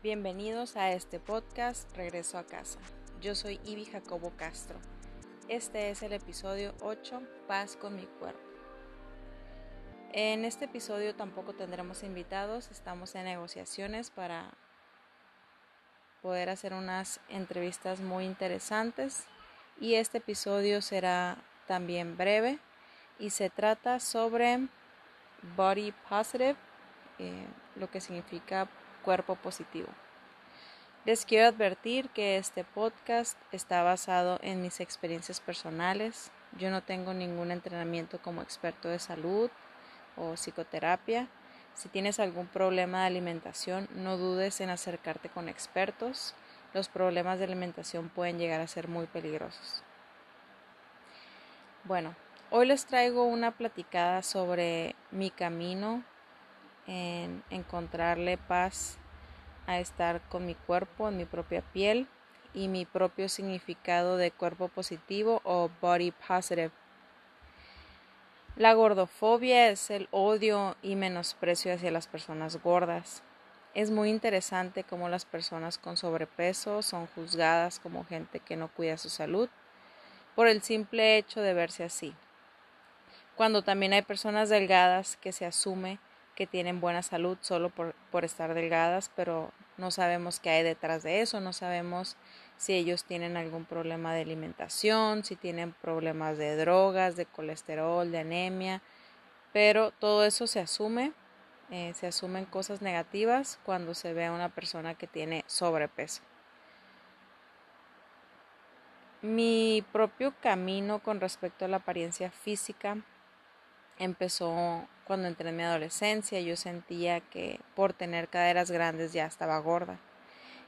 Bienvenidos a este podcast Regreso a casa. Yo soy Ibi Jacobo Castro. Este es el episodio 8, Paz con mi cuerpo. En este episodio tampoco tendremos invitados, estamos en negociaciones para poder hacer unas entrevistas muy interesantes y este episodio será también breve y se trata sobre body positive, eh, lo que significa cuerpo positivo. Les quiero advertir que este podcast está basado en mis experiencias personales. Yo no tengo ningún entrenamiento como experto de salud o psicoterapia. Si tienes algún problema de alimentación, no dudes en acercarte con expertos. Los problemas de alimentación pueden llegar a ser muy peligrosos. Bueno, hoy les traigo una platicada sobre mi camino en encontrarle paz a estar con mi cuerpo, en mi propia piel y mi propio significado de cuerpo positivo o body positive. La gordofobia es el odio y menosprecio hacia las personas gordas. Es muy interesante cómo las personas con sobrepeso son juzgadas como gente que no cuida su salud por el simple hecho de verse así. Cuando también hay personas delgadas que se asume que tienen buena salud solo por, estar delgadas, pero no sabemos qué hay detrás de eso, no sabemos si ellos tienen algún problema de alimentación, si tienen problemas de drogas, de colesterol, de anemia, pero todo eso se asume, eh, se asumen cosas negativas cuando se ve a una persona que tiene sobrepeso. Mi propio camino con respecto a la apariencia física empezó cuando entré en mi adolescencia. Yo sentía que por tener caderas grandes ya estaba gorda.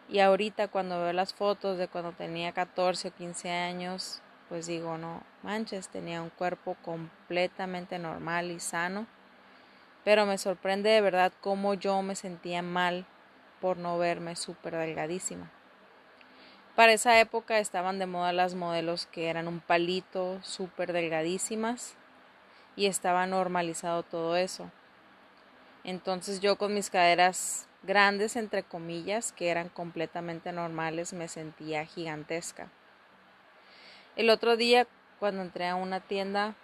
Y ahorita cuando veo las fotos de cuando tenía 14 o 15 años, pues digo, no manches, tenía un cuerpo completamente normal y sano. Pero me sorprende de verdad cómo yo me sentía mal por no verme súper delgadísima. Para esa época estaban de moda las modelos que eran un palito, súper delgadísimas y estaba normalizado todo eso. Entonces yo con mis caderas grandes, entre comillas, que eran completamente normales, me sentía gigantesca. El otro día, cuando entré a una tienda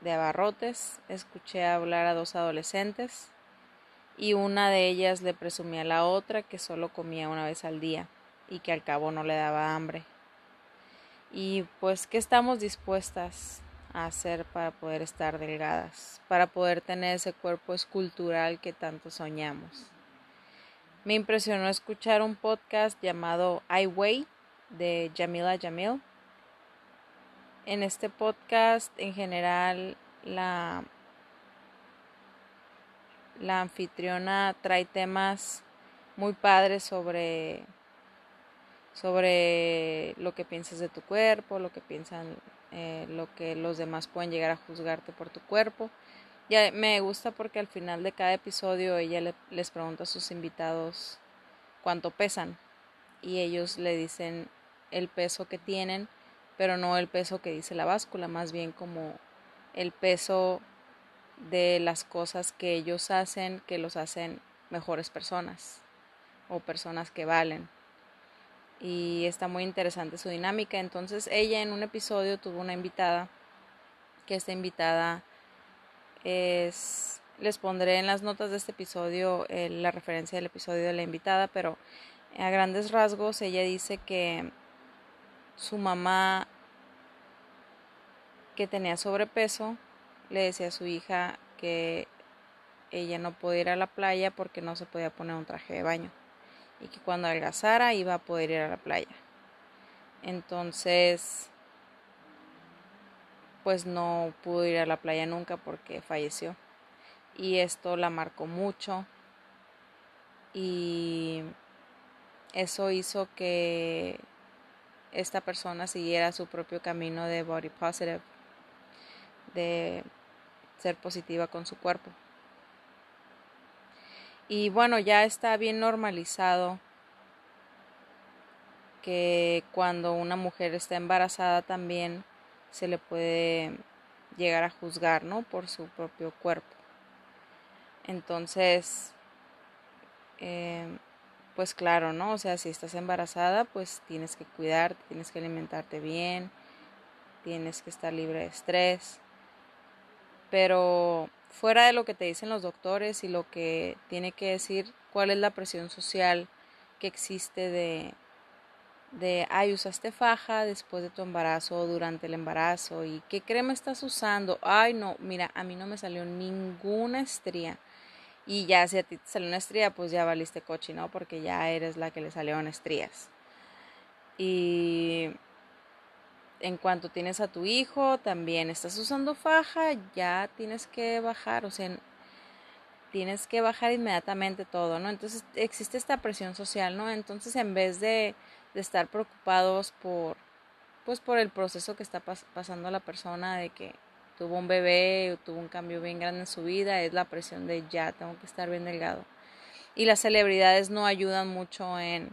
de abarrotes, escuché hablar a dos adolescentes y una de ellas le presumía a la otra que solo comía una vez al día y que al cabo no le daba hambre. Y pues, ¿qué estamos dispuestas hacer para poder estar delgadas, para poder tener ese cuerpo escultural que tanto soñamos. Me impresionó escuchar un podcast llamado I Way de Jamila Jamil. En este podcast, en general, la, la anfitriona trae temas muy padres sobre, sobre lo que piensas de tu cuerpo, lo que piensan eh, lo que los demás pueden llegar a juzgarte por tu cuerpo. Ya me gusta porque al final de cada episodio ella les pregunta a sus invitados cuánto pesan y ellos le dicen el peso que tienen, pero no el peso que dice la báscula, más bien como el peso de las cosas que ellos hacen que los hacen mejores personas o personas que valen y está muy interesante su dinámica. Entonces ella en un episodio tuvo una invitada, que esta invitada es, les pondré en las notas de este episodio eh, la referencia del episodio de la invitada, pero a grandes rasgos ella dice que su mamá que tenía sobrepeso le decía a su hija que ella no podía ir a la playa porque no se podía poner un traje de baño y que cuando adelgazara iba a poder ir a la playa. Entonces, pues no pudo ir a la playa nunca porque falleció. Y esto la marcó mucho. Y eso hizo que esta persona siguiera su propio camino de body positive, de ser positiva con su cuerpo. Y bueno, ya está bien normalizado que cuando una mujer está embarazada también se le puede llegar a juzgar, ¿no? Por su propio cuerpo. Entonces, eh, pues claro, ¿no? O sea, si estás embarazada, pues tienes que cuidarte, tienes que alimentarte bien, tienes que estar libre de estrés. Pero fuera de lo que te dicen los doctores y lo que tiene que decir cuál es la presión social que existe de, de, ay, usaste faja después de tu embarazo o durante el embarazo y qué crema estás usando. Ay, no, mira, a mí no me salió ninguna estría. Y ya si a ti te salió una estría, pues ya valiste coche, ¿no? Porque ya eres la que le salieron estrías. Y en cuanto tienes a tu hijo, también estás usando faja, ya tienes que bajar, o sea, tienes que bajar inmediatamente todo, ¿no? Entonces existe esta presión social, ¿no? Entonces en vez de, de estar preocupados por, pues por el proceso que está pasando la persona de que tuvo un bebé o tuvo un cambio bien grande en su vida, es la presión de ya, tengo que estar bien delgado. Y las celebridades no ayudan mucho en,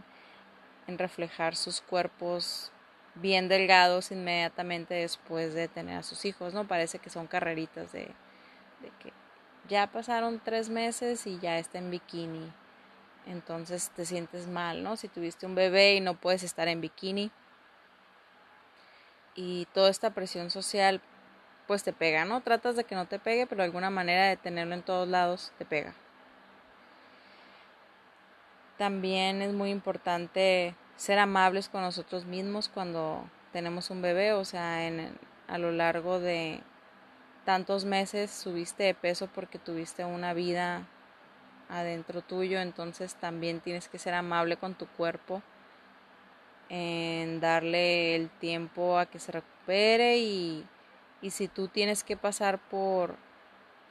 en reflejar sus cuerpos bien delgados inmediatamente después de tener a sus hijos, ¿no? Parece que son carreritas de, de que ya pasaron tres meses y ya está en bikini. Entonces te sientes mal, ¿no? Si tuviste un bebé y no puedes estar en bikini. Y toda esta presión social pues te pega, ¿no? Tratas de que no te pegue, pero alguna manera de tenerlo en todos lados te pega. También es muy importante ser amables con nosotros mismos cuando tenemos un bebé, o sea, en, a lo largo de tantos meses subiste de peso porque tuviste una vida adentro tuyo, entonces también tienes que ser amable con tu cuerpo, en darle el tiempo a que se recupere. Y y si tú tienes que pasar por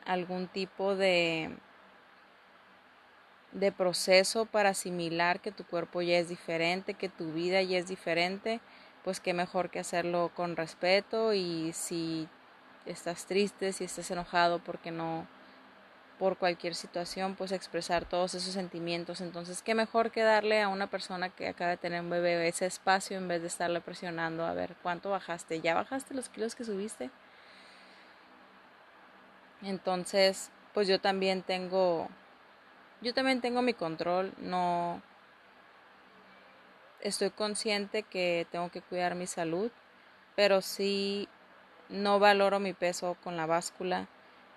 algún tipo de de proceso para asimilar que tu cuerpo ya es diferente, que tu vida ya es diferente, pues qué mejor que hacerlo con respeto y si estás triste, si estás enojado porque no por cualquier situación, pues expresar todos esos sentimientos. Entonces, qué mejor que darle a una persona que acaba de tener un bebé ese espacio en vez de estarle presionando a ver cuánto bajaste. ¿Ya bajaste los kilos que subiste? Entonces, pues yo también tengo yo también tengo mi control, no estoy consciente que tengo que cuidar mi salud, pero sí no valoro mi peso con la báscula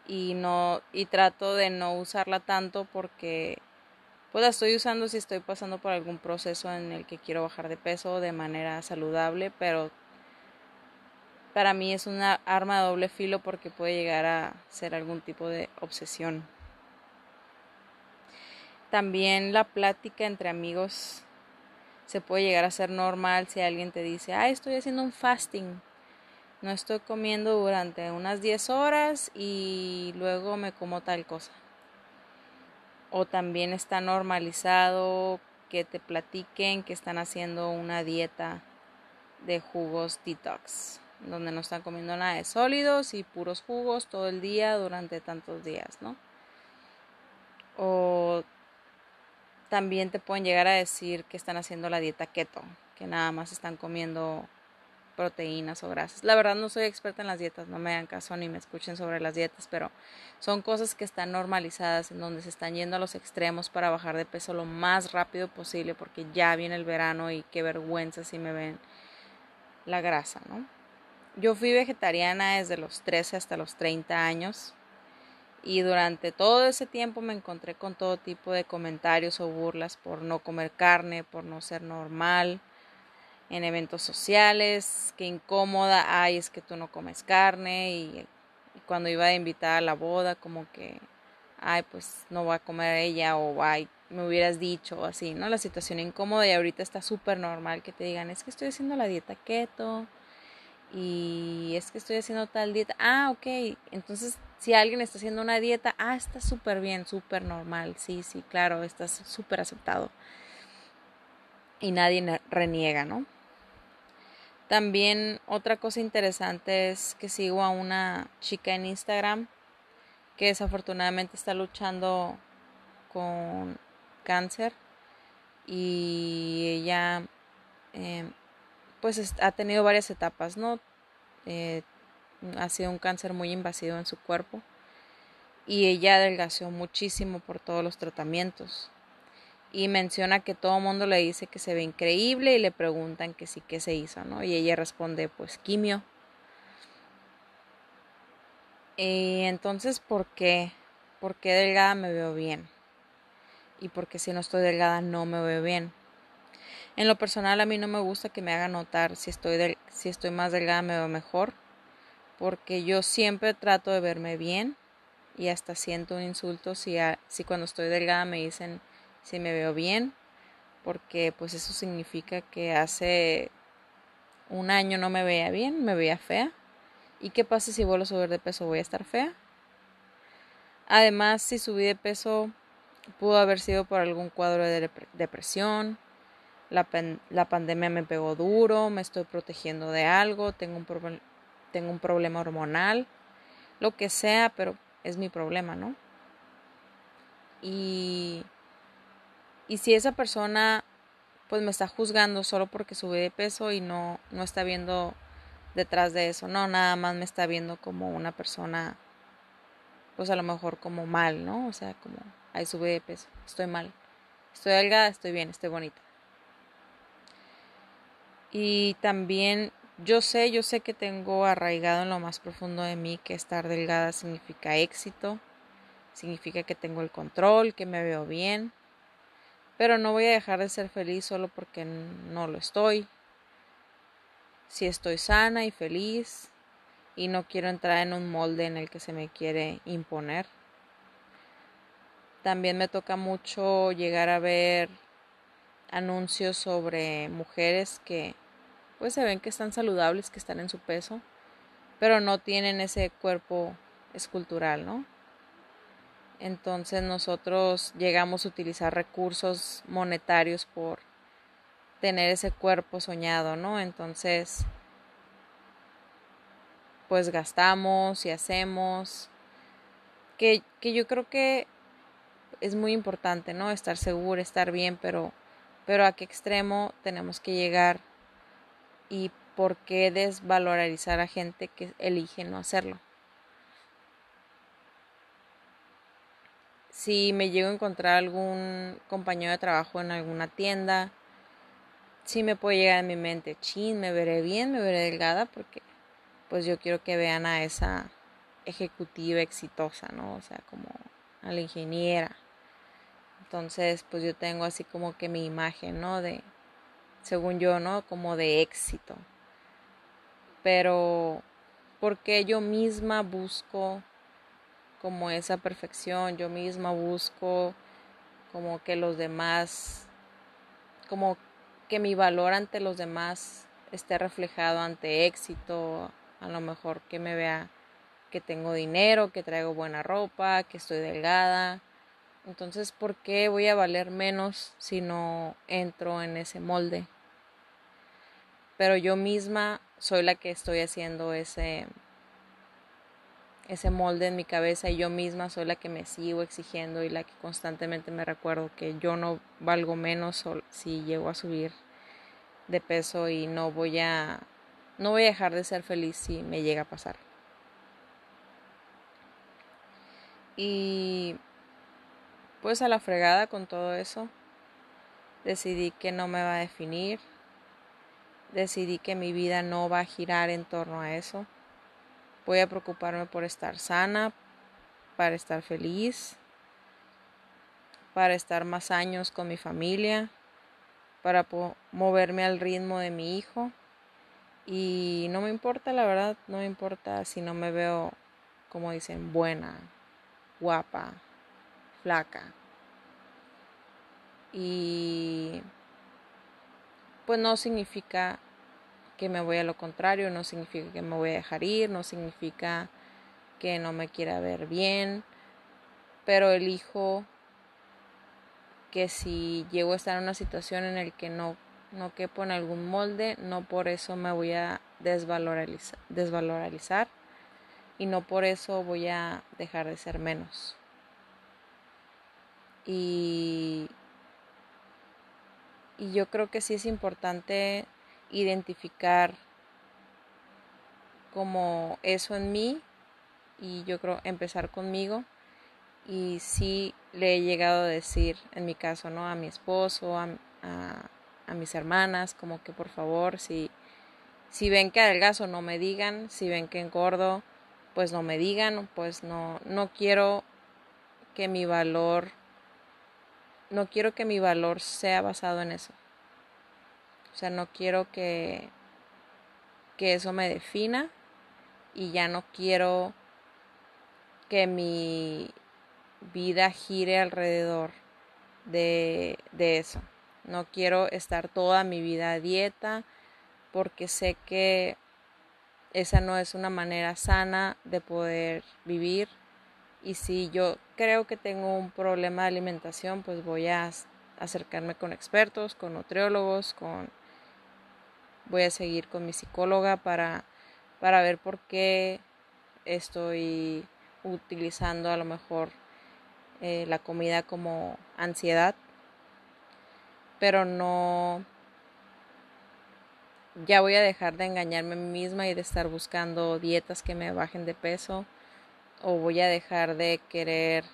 y no y trato de no usarla tanto porque pues la estoy usando si estoy pasando por algún proceso en el que quiero bajar de peso de manera saludable, pero para mí es una arma de doble filo porque puede llegar a ser algún tipo de obsesión. También la plática entre amigos se puede llegar a ser normal si alguien te dice, ah, estoy haciendo un fasting no estoy comiendo durante unas 10 horas y luego me como tal cosa. O también está normalizado que te platiquen que están haciendo una dieta de jugos detox, donde no están comiendo nada de sólidos y puros jugos todo el día durante tantos días, ¿no? O también te pueden llegar a decir que están haciendo la dieta keto, que nada más están comiendo proteínas o grasas. La verdad no soy experta en las dietas, no me hagan caso ni me escuchen sobre las dietas, pero son cosas que están normalizadas en donde se están yendo a los extremos para bajar de peso lo más rápido posible porque ya viene el verano y qué vergüenza si me ven la grasa, ¿no? Yo fui vegetariana desde los 13 hasta los 30 años y durante todo ese tiempo me encontré con todo tipo de comentarios o burlas por no comer carne, por no ser normal, en eventos sociales, qué incómoda, ay, es que tú no comes carne y, cuando iba a invitar a la boda, como que, ay, pues no va a comer ella o ay, me hubieras dicho así, ¿no? La situación incómoda y ahorita está súper normal que te digan, es que estoy haciendo la dieta keto y es que estoy haciendo tal dieta. Ah, ok. Entonces, si alguien está haciendo una dieta, ah, está súper bien, súper normal. Sí, sí, claro, estás súper aceptado. Y nadie reniega, ¿no? También otra cosa interesante es que sigo a una chica en Instagram que desafortunadamente está luchando con cáncer y ella em, pues ha tenido varias etapas, ¿no? Eh, ha sido un cáncer muy invasivo en su cuerpo y ella adelgazó muchísimo por todos los tratamientos y menciona que todo el mundo le dice que se ve increíble y le preguntan que sí, que se hizo, ¿no? Y ella responde, pues quimio. Y entonces, ¿por qué? ¿Por qué delgada me veo bien? Y porque si no estoy delgada no me veo bien. En lo personal a mí no me gusta que me hagan notar si estoy, si estoy más delgada me veo mejor. Porque yo siempre trato de verme bien y hasta siento un insulto si, si cuando estoy delgada me dicen si me veo bien, porque pues eso significa que hace un año no me veía bien, me veía fea. ¿Y qué pasa si vuelvo a subir de peso? ¿Voy a estar fea? Además, si subí de peso, pudo haber sido por algún cuadro de depresión, la, la pandemia me pegó duro, me estoy protegiendo de algo, tengo un, tengo un problema hormonal, lo que sea, pero es mi problema, ¿no? Y y si esa persona pues me está juzgando solo porque subí de peso y no, no está viendo detrás de eso, no, nada más me está viendo como una persona, pues a lo mejor como mal, ¿no? O sea, como, ahí subí de peso, estoy mal, estoy delgada, estoy bien, estoy bonita. Y también yo sé, yo sé que tengo arraigado en lo más profundo de mí que estar delgada significa éxito, significa que tengo el control, que me veo bien, pero no voy a dejar de ser feliz solo porque no lo estoy. Si estoy sana y feliz y no quiero entrar en un molde en el que se me quiere imponer. También me toca mucho llegar a ver anuncios sobre mujeres que pues se ven que están saludables, que están en su peso, pero no tienen ese cuerpo escultural, ¿no? Entonces nosotros llegamos a utilizar recursos monetarios por tener ese cuerpo soñado, ¿no? Entonces, pues gastamos y hacemos, que, que yo creo que es muy importante, ¿no? Estar seguro, estar bien, pero, pero a qué extremo tenemos que llegar y por qué desvalorizar a gente que elige no hacerlo. si me llego a encontrar algún compañero de trabajo en alguna tienda, sí me puede llegar a mi mente, chin, me veré bien, me veré delgada, porque pues yo quiero que vean a esa ejecutiva exitosa, ¿no? O sea, como a la ingeniera. Entonces, pues yo tengo así como que mi imagen, ¿no? De, según yo, ¿no? Como de éxito. Pero, porque yo misma busco como esa perfección, yo misma busco como que los demás, como que mi valor ante los demás esté reflejado ante éxito, a lo mejor que me vea que tengo dinero, que traigo buena ropa, que estoy delgada. Entonces, ¿por qué voy a valer menos si no entro en ese molde? Pero yo misma soy la que estoy haciendo ese ese molde en mi cabeza y yo misma soy la que me sigo exigiendo y la que constantemente me recuerdo que yo no valgo menos si llego a subir de peso y no voy a no voy a dejar de ser feliz si me llega a pasar. Y pues a la fregada con todo eso, decidí que no me va a definir, decidí que mi vida no va a girar en torno a eso. Voy a preocuparme por estar sana, para estar feliz, para estar más años con mi familia, para moverme al ritmo de mi hijo. Y no me importa, la verdad, no me importa si no me veo, como dicen, buena, guapa, flaca. Y pues no significa que me voy a lo contrario, no significa que me voy a dejar ir, no significa que no me quiera ver bien, pero elijo que si llego a estar en una situación en la que no, no quepo en algún molde, no por eso me voy a desvalorizar, desvalorizar y no por eso voy a dejar de ser menos. Y, y yo creo que sí es importante identificar como eso en mí y yo creo empezar conmigo. Y sí le he llegado a decir, en mi caso, ¿no? A mi esposo, a, a, mis hermanas, como que por favor, si, si ven que adelgazo, no me digan, si ven que engordo, pues no me digan, pues no, no quiero que mi valor, no quiero que mi valor sea basado en eso. O sea, no quiero que, que eso me defina y ya no quiero que mi vida gire alrededor de, de eso. No quiero estar toda mi vida a dieta porque sé que esa no es una manera sana de poder vivir. Y si yo creo que tengo un problema de alimentación, pues voy a acercarme con expertos, con nutriólogos, con voy a seguir con mi psicóloga para, para ver por qué estoy utilizando a lo mejor eh, la comida como ansiedad, pero no, ya voy a dejar de engañarme a mí misma y de estar buscando dietas que me bajen de peso, o voy a dejar de querer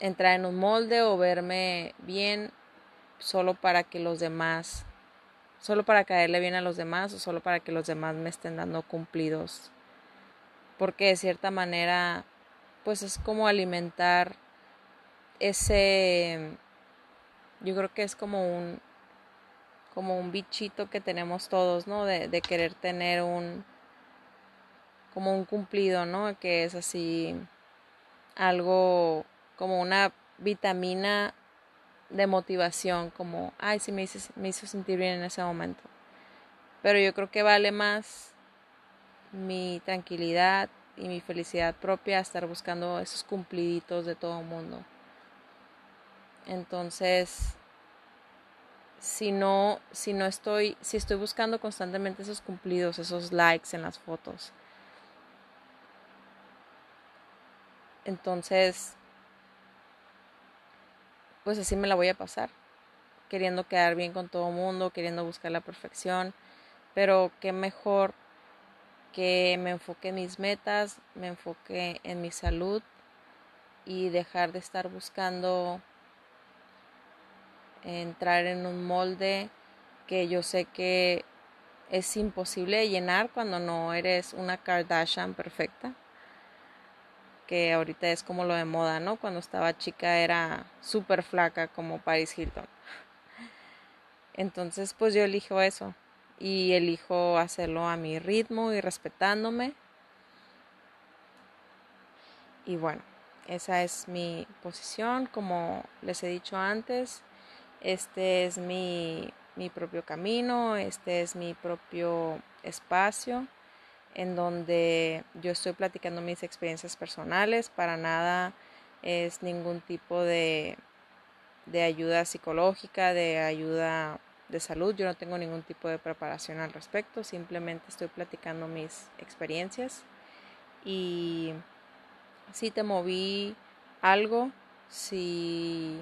entrar en un molde o verme bien solo para que los demás, solo para caerle bien a los demás o solo para que los demás me estén dando cumplidos. Porque de cierta manera, pues es como alimentar ese, yo creo que es como un, como un bichito que tenemos todos, ¿no? De, de querer tener un, como un cumplido, ¿no? Que es así algo como una vitamina de motivación, como, ay, sí me hizo, me hizo sentir bien en ese momento. Pero yo creo que vale más mi tranquilidad y mi felicidad propia estar buscando esos cumpliditos de todo el mundo. Entonces, si no, si no estoy, si estoy buscando constantemente esos cumplidos, esos likes en las fotos, entonces, pues así me la voy a pasar, queriendo quedar bien con todo el mundo, queriendo buscar la perfección, pero qué mejor que me enfoque en mis metas, me enfoque en mi salud y dejar de estar buscando entrar en un molde que yo sé que es imposible llenar cuando no eres una Kardashian perfecta. Que ahorita es como lo de moda, ¿no? Cuando estaba chica era súper flaca como Paris Hilton. Entonces pues yo elijo eso y elijo hacerlo a mi ritmo y respetándome. Y bueno, esa es mi posición, como les he dicho antes este es mi, propio camino, este es mi propio espacio en donde yo estoy platicando mis experiencias personales, para nada es ningún tipo de, de ayuda psicológica, de ayuda de salud, yo no tengo ningún tipo de preparación al respecto, simplemente estoy platicando mis experiencias. Y si te moví algo, si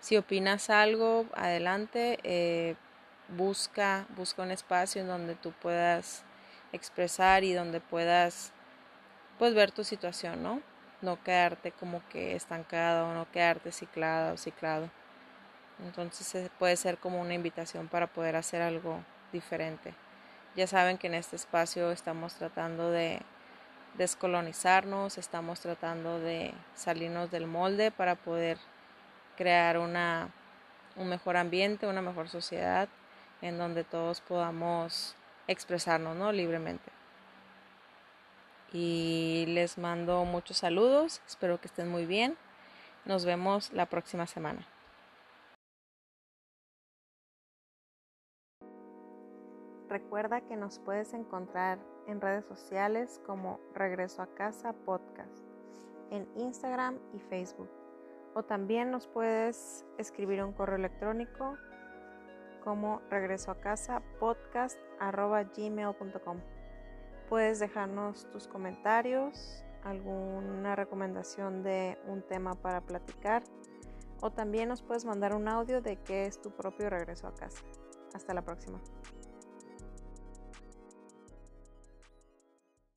si opinas algo, adelante, eh, busca, busca un espacio en donde tú puedas expresar y donde puedas pues ver tu situación, ¿no? No quedarte como que estancado, no quedarte ciclada o ciclado. Entonces puede ser como una invitación para poder hacer algo diferente. Ya saben que en este espacio estamos tratando de descolonizarnos, estamos tratando de salirnos del molde para poder crear una, un mejor ambiente, una mejor sociedad en donde todos podamos expresarnos ¿no? libremente. Y les mando muchos saludos, espero que estén muy bien. Nos vemos la próxima semana. Recuerda que nos puedes encontrar en redes sociales como Regreso a Casa Podcast, en Instagram y Facebook o también nos puedes escribir un correo electrónico como regreso a casa podcast gmail.com. Puedes dejarnos tus comentarios, alguna recomendación de un tema para platicar o también nos puedes mandar un audio de qué es tu propio regreso a casa. Hasta la próxima.